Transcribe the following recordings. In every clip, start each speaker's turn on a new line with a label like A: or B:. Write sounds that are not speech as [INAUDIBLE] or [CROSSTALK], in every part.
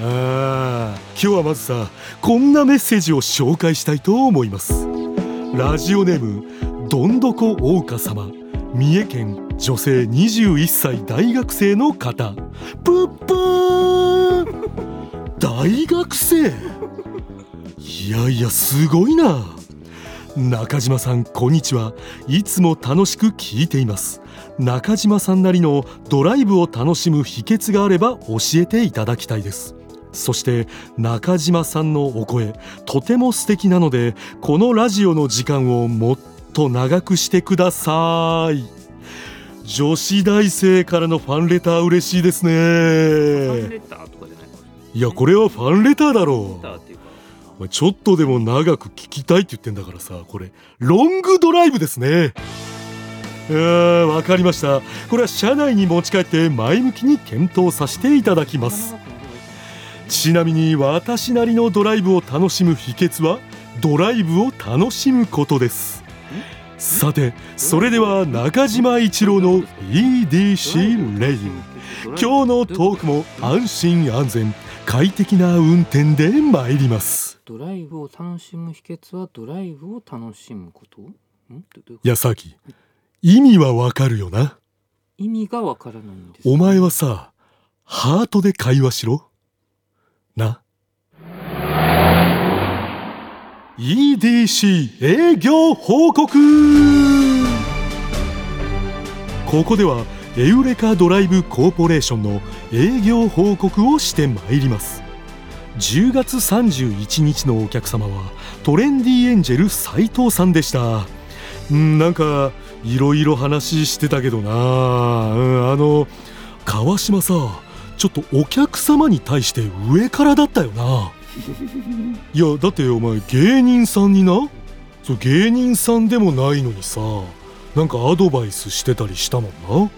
A: あ今日はまずさこんなメッセージを紹介したいと思います。ラジオネームどんどこ大岡様。三重県女性21歳大学生の方。プップー。大学生。いやいやすごいな。中島さんこんにちは。いつも楽しく聞いています。中島さんなりのドライブを楽しむ秘訣があれば教えていただきたいです。そして中島さんのお声とても素敵なのでこのラジオの時間をもっと長くしてください。女子大生からのファンレター嬉しいですね。
B: い
A: やこれはファンレターだろ
B: う。
A: ちょっとでも長く聞きたいって言ってんだからさこれロングドライブですね。わかりました。これは車内に持ち帰って前向きに検討させていただきますちなみに私なりのドライブを楽しむ秘訣はドライブを楽しむことです。さてそれでは中島一郎の EDC レイディ今日のトークも安心安全快適な運転で参ります。
B: ドライブを楽しむ秘訣はドライブを楽しむこと？ん？どどういうこと？
A: いやさき意味はわかるよな。
B: 意味がわからないんです。
A: お前はさハートで会話しろな。EDC 営業報告。ここではエウレカドライブコーポレーションの営業報告をしてまいります。10月31日のお客様はトレンディエンジェル斉藤さんでした。んなんかいろいろ話してたけどな、うん、あの川島さちょっとお客様に対して上からだったよな。[LAUGHS] いやだってお前芸人さんにな。そう芸人さんでもないのにさなんかアドバイスしてたりしたもんな。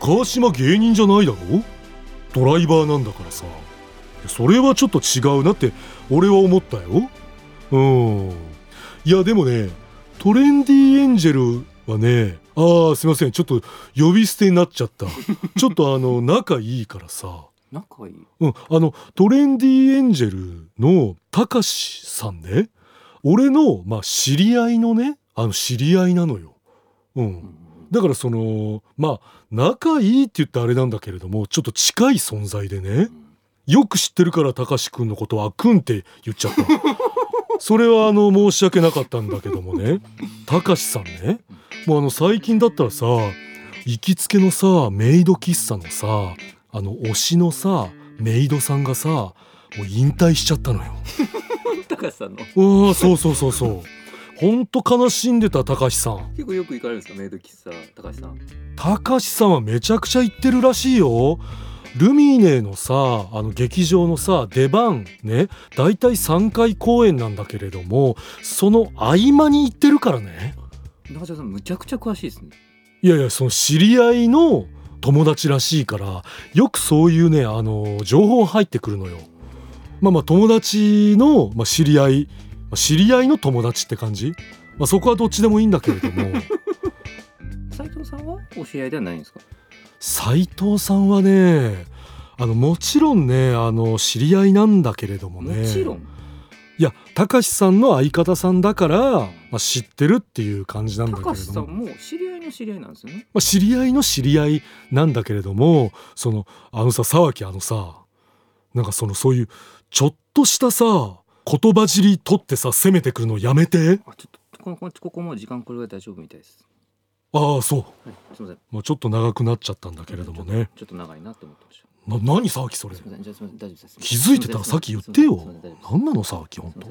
A: 川島芸人じゃないだろ？ドライバーなんだからさ。それはちょっと違うなって俺は思ったよ。うん。いやでもねトレンディエンジェルはねああすいません。ちょっと呼び捨てになっちゃった。[LAUGHS] ちょっとあの仲いいからさ。
B: 仲いい？
A: うん、あのトレンディエンジェルのたかしさんね。俺の、まあ、知り合いのねあの知り合いなのよ。う、
B: うんん
A: だからそのまあ仲いいって言ってあれなんだけれどもちょっと近い存在でねよく知ってるからたかしくんのことは「くん」って言っちゃった。それはあの申し訳なかったんだけどもねたかしさんねもうあの最近だったらさ行きつけのさメイド喫茶のさあの推しのさメイドさんがさもう引退しちゃったのよ。
B: 高橋さんの
A: うわそうそうそうそう。ほんと悲しんでた高橋さん。
B: 結構よく行かれるんですか？メイド喫茶高橋さん
A: 高橋さんはめちゃくちゃ行ってるらしいよ。ルミネのさあの劇場のさ出番ねだいたい3回公演なんだけれどもその合間に行ってるからね
B: 中島さんむちゃくちゃ詳しいですね。
A: いやいやその知り合いの友達らしいからよくそういうねあの情報入ってくるのよ。まあまあ友達の、まあ、知り合い、まあ知り合いの友達って感じ、まあ、そこはどっちでもいいんだけれども。[LAUGHS]
B: 斉藤さんはお知り合いではないんですか？
A: 斉藤さんはねあのもちろんねあの知り合いなんだけれどもね。
B: もちろん
A: いや高橋さんの相方さんだから、まあ、知ってるっていう感じなんだけ
B: 高
A: れども。
B: 橋さんも知り合いの知り合いなんですよね。
A: まあ、知り合いの知り合いなんだけれどもそのあのさ沢木あのさなんかそのそういうちょっとしたさ言葉尻取ってさ攻めてくるのやめて。
B: あちょっとここここもう時間これぐらい大丈夫みたいです。
A: ああそう。
B: はいすみません。
A: もうちょっと長くなっちゃったんだけれどもね。
B: ちょっと長いなって思ってました
A: な何沢木それ。気づいてた？らさっき言ってよ。何なの沢木本当。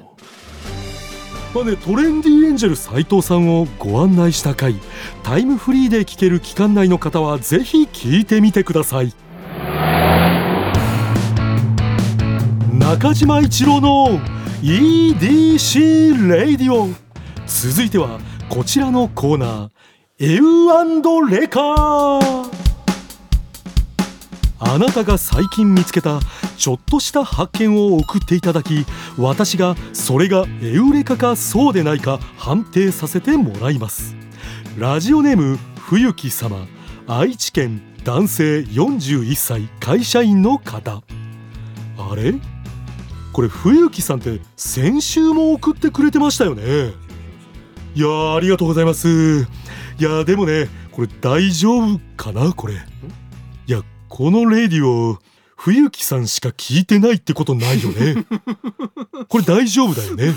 B: ま
A: まあねトレンディエンジェル斉藤さんをご案内した回タイムフリーで聞ける期間内の方はぜひ聞いてみてください。中島一郎の EDC レイディオ続いてはこちらのコーナー。エウレカあなたが最近見つけたちょっとした発見を送っていただき私がそれがエウレカかそうでないか判定させてもらいます。ラジオネーム冬木様愛知県男性41歳会社員の方。あれ？これ冬木さんって先週も送ってくれてましたよね。いやーありがとうございます。いやーでもねこれ大丈夫かなこれ。いやこのレディオ冬木さんしか聞いてないってことないよね。[LAUGHS] これ大丈夫だよね。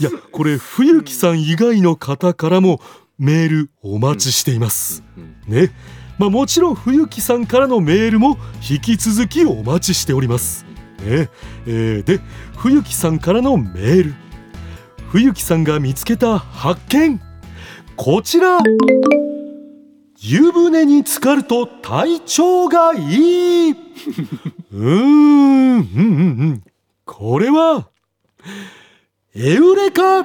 A: いやこれ冬木さん以外の方からもメールお待ちしています、
B: うん
A: ね。まあもちろん冬木さんからのメールも引き続きお待ちしております。ね。えーで冬木さんからのメール。冬木さんが見つけた発見。こちら湯船に浸かると体調がいい。うーんうんうんうん。これはエウレカ。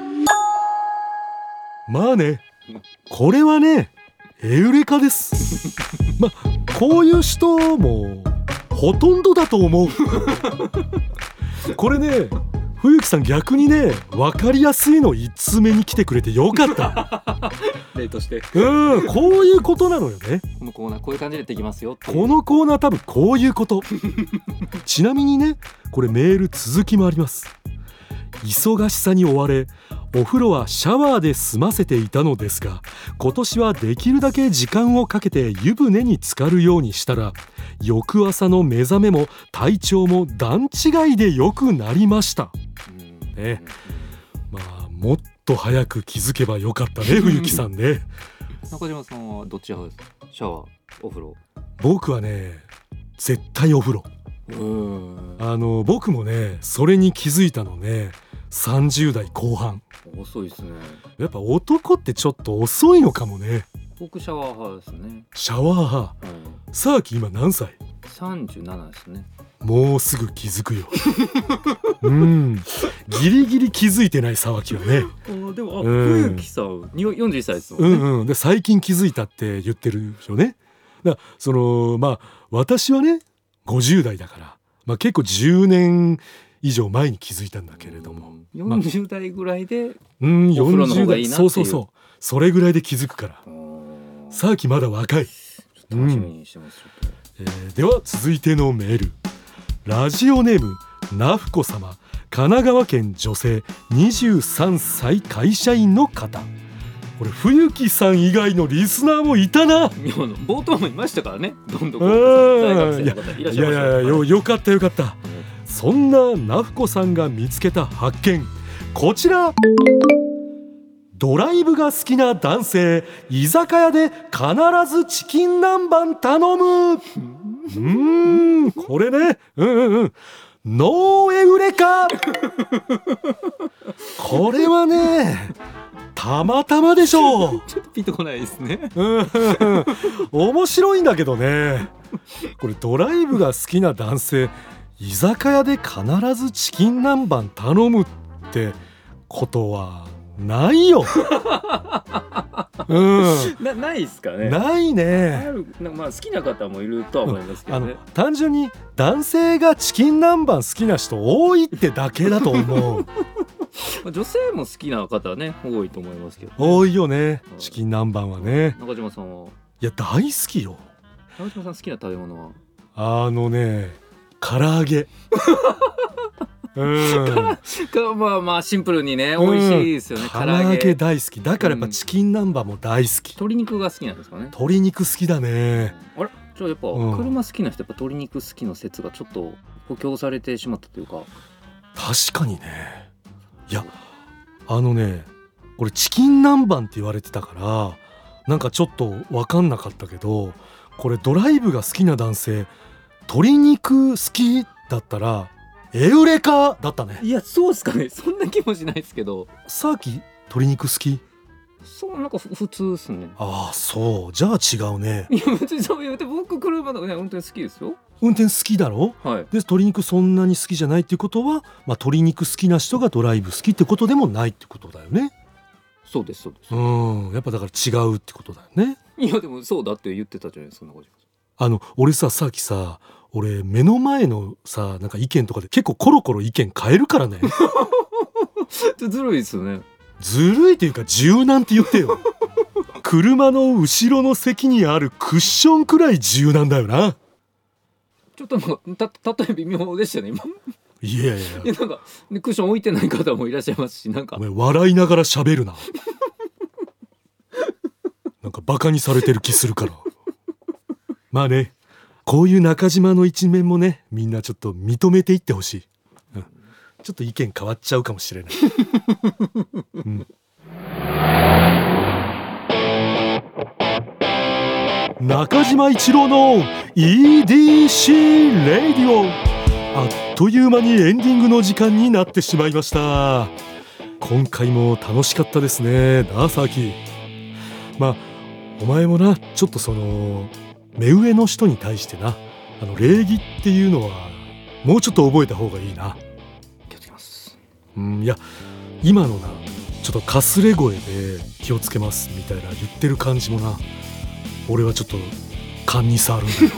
A: まあねこれはねエウレカです。まあこういう人もほとんどだと思う。これね冬木さん逆にね分かりやすいの1つ目に来てくれてよかった。[LAUGHS]
B: 例として。
A: うんこういうことなのよね。
B: このコーナーこういう感じでできますよ
A: このコーナー多分こういうこと。[LAUGHS] ちなみにねこれメール続きもあります。忙しさに追われお風呂はシャワーで済ませていたのですが今年はできるだけ時間をかけて湯船に浸かるようにしたら翌朝の目覚めも体調も段違いで良くなりました。
B: うん
A: ね。まあもっと早く気づけばよかったね冬木さんね。
B: 中島さんはどっち派ですか？シャワーお風呂。
A: 僕はね絶対お風呂。
B: うん。
A: あの僕もねそれに気づいたのね30代後半
B: 遅いですね。
A: やっぱ男ってちょっと遅いのかもね。
B: 僕シャワー派ですね。
A: シャワー派。
B: はい
A: さあき今何歳
B: ？37ですね
A: もうすぐ気づくよ。うん。ギリギリ気づいてない沢木はね。
B: あでもあ
A: うん。
B: 冬木さんに41歳ですも
A: うん
B: ね。
A: んうん。で最近気づいたって言ってるよね。だからそのまあ私はね50代だから、まあ、結構10年以上前に気づいたんだけれども。
B: うん。
A: まあ
B: 40代ぐらいで
A: うん
B: お風呂の方
A: 40代そうそうそう。それぐらいで気づくから。
B: さ
A: さあきまだ若い、
B: 楽しみにしてます、ちょっ
A: えーでは続いてのメールラジオネームなふこ様。神奈川県女性23歳会社員の方。これ冬木さん以外のリスナーもいたな。
B: 冒頭もいましたからね。どんどん
A: うん
B: 大学生の方いらっ
A: いやい
B: しゃいました
A: やいやよよかったよかった。そんななふこさんが見つけた発見。こちら。ドライブが好きな男性居酒屋で必ずチキン南蛮頼む [LAUGHS] うーんこれね。うんうんうん。ノーエウレカこれはねたまたまでしょう。
B: ちょっとピンとこないですね。
A: うん。面白いんだけどね。これドライブが好きな男性居酒屋で必ずチキン南蛮頼むってことはないよ、うん、
B: な [LAUGHS] ないですかね。
A: ない
B: あ
A: ね
B: まあ好きな方もいるとは思いますけ
A: あの
B: どね
A: 単純に男性がチキン南蛮好きな人多いってだけだと思う。[LAUGHS]
B: まあ女性も好きな方はね多いと思いますけど、
A: 多いよねチキン南蛮はね。
B: 中島さんは？い
A: や大好きよ。
B: 中島さん好きな食べ物は？
A: あのね唐揚げ [LAUGHS] うん。
B: かまあまあシンプルにね美味しいですよね、
A: 唐揚
B: げ
A: げ大好きだからやっぱチキン南蛮も大好き、
B: 鶏肉が好きなんですかね
A: 鶏肉好きだね
B: あれじゃあやっぱ
A: うん
B: 車好きな人やっぱ鶏肉好きの説がちょっと補強されてしまったというか
A: 確かにねいやあのねこれチキン南蛮って言われてたからなんかちょっと分かんなかったけどこれドライブが好きな男性鶏肉好きだったらエウレカだったね。
B: いやそうっすかね。[LAUGHS] そんな気もしないですけど。
A: さっき鶏肉好き？
B: そうなんかふ普通っすね。
A: ああそう。じゃあ違うね。
B: いや別にそう言うて僕車とかね本当に好きですよ。
A: 運転好きだろ？
B: はい。
A: で鶏肉そんなに好きじゃないっていうことは、まあ、鶏肉好きな人がドライブ好きってことでもないってことだよね。
B: そうですそうです、
A: うん。やっぱだから違うってことだよね。
B: いやでもそうだって言ってたじゃないですか
A: あの俺ささっきさ俺目の前のさなんか意見とかで結構コロコロ意見変えるからね。[LAUGHS]
B: ずるいですよね。
A: ずるいっていうか柔軟って言ってよ。車の後ろの席にあるクッションくらい柔軟だよな。
B: ちょっとなんかた例え微妙でしたね今。
A: いやいやいや。
B: なんかねクッション置いてない方もいらっしゃいますしなんか。
A: お前笑いながら喋るな。なんかバカにされてる気するから。まあねこういう中島の一面もねみんなちょっと認めていってほしい、うん、ちょっと意見変わっちゃうかもしれない、うん、中島一郎の EDC レディオあっという間にエンディングの時間になってしまいました。今回も楽しかったですねなあサーキまあお前もなちょっとその目上の人に対してな。あの礼儀っていうのはもうちょっと覚えた方がいいな。
B: 気をつけます。
A: うんいや今のなちょっとかすれ声で気をつけますみたいな言ってる感じもな。俺はちょっと勘に触るんだよ。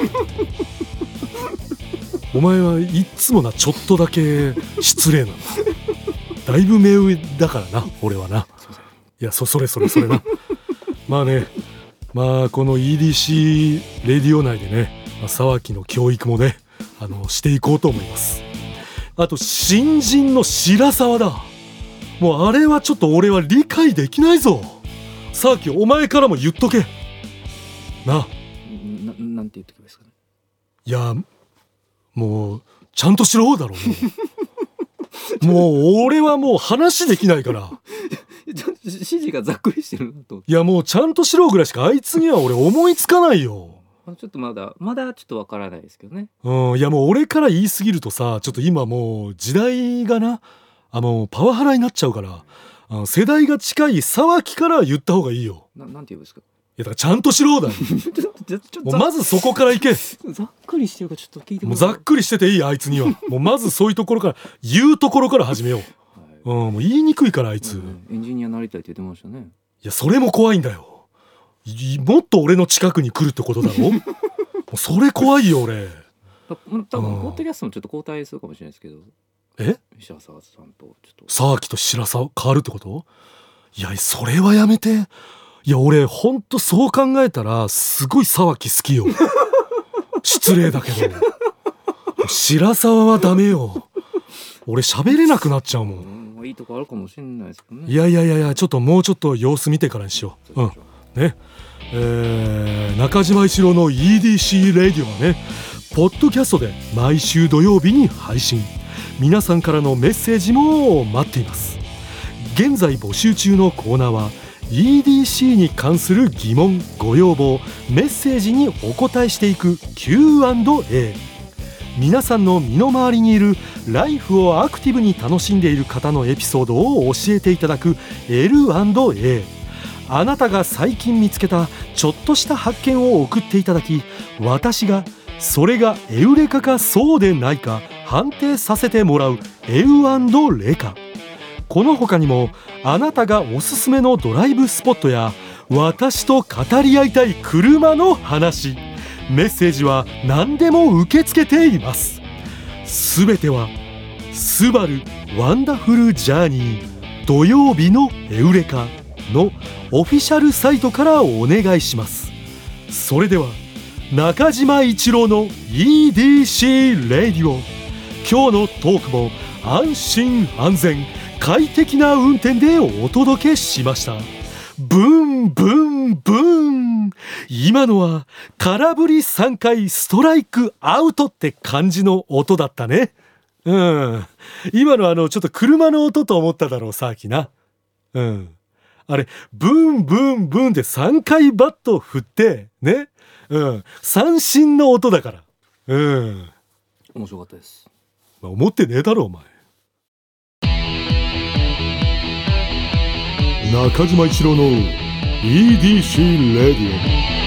A: [LAUGHS] お前はいっつもなちょっとだけ失礼なのだ。いぶ目上だからな俺はな。いやそそれそれそれな。まあねまあこの EDC レディオ内でね、まあ、沢木の教育もねあのしていこうと思います。あと新人の白沢だ。もうあれはちょっと俺は理解できないぞ。沢木お前からも言っとけ。な。
B: ななんて言ってけばいいですかね？
A: いやもうちゃんとしろだろう。もう俺はもう話できないから
B: 指示がざっくりしてるなと。
A: いやもうちゃんとしろぐらいしかあいつには俺思いつかないよ。
B: あちょっとまだまだちょっとわからないですけどね。
A: うんいやもう俺から言い過ぎるとさちょっと今もう時代がな。あもうパワハラになっちゃうから。あの世代が近い沢木から言った方がいいよ。
B: ななんて言うんですか？
A: いやだからちゃんとしろだ [LAUGHS] もうまずそこから行け。
B: ざっくりしてるかちょっと聞いて
A: もうざっくりしてていいあいつには。もうまずそういうところから言うところから始めよう。
B: はい
A: うんもう言いにくいからあいつ、い
B: エンジニアになりたいって言ってましたね。
A: やそれも怖いんだよ。いもっと俺の近くに来るってことだろ？[LAUGHS] もうそれ怖いよ俺。
B: た多分
A: うん。
B: ポッドキャストもちょっと交代するかもしれないですけど。
A: え？
B: 石沢さんとちょっと。
A: 沢木と白沢変わるってこと？いやそれはやめて。いや俺ほんとそう考えたらすごい沢木好きよ。[LAUGHS] 失礼だけど。白沢はダメよ。俺喋れなくなっちゃうもん
B: うんまあいいとこあるかもしれないですけどね。
A: いやいやいやいやちょっともうちょっと様子見てからにしよう。うん。ね。えー中島一郎の EDC レディオはねポッドキャストで毎週土曜日に配信。皆さんからのメッセージも待っています。現在募集中のコーナーは EDC に関する疑問ご要望メッセージにお答えしていく Q&A 皆さんの身の回りにいるライフをアクティブに楽しんでいる方のエピソードを教えていただく L&A あなたが最近見つけたちょっとした発見を送っていただき私がそれがエウレカかそうでないか判定させてもらうエウレカこの他にもあなたがおすすめのドライブスポットや私と語り合いたい車の話。メッセージは何でも受け付けています。すべては「スバルワンダフルジャーニー土曜日のエウレカ」のオフィシャルサイトからお願いします。それでは中島一郎の EDC レディオ。今日のトークも安心安全快適な運転でお届けしました。ブンブンブン。今のは空振り3回ストライクアウトって感じの音だったね。うん。今のあのちょっと車の音と思っただろうさっきな。うん。あれブンブンブンで3回バット振ってね。うん。三振の音だから。うん。
B: 面白かったです。
A: まあ思ってねえだろお前中島一郎の EDC レディオ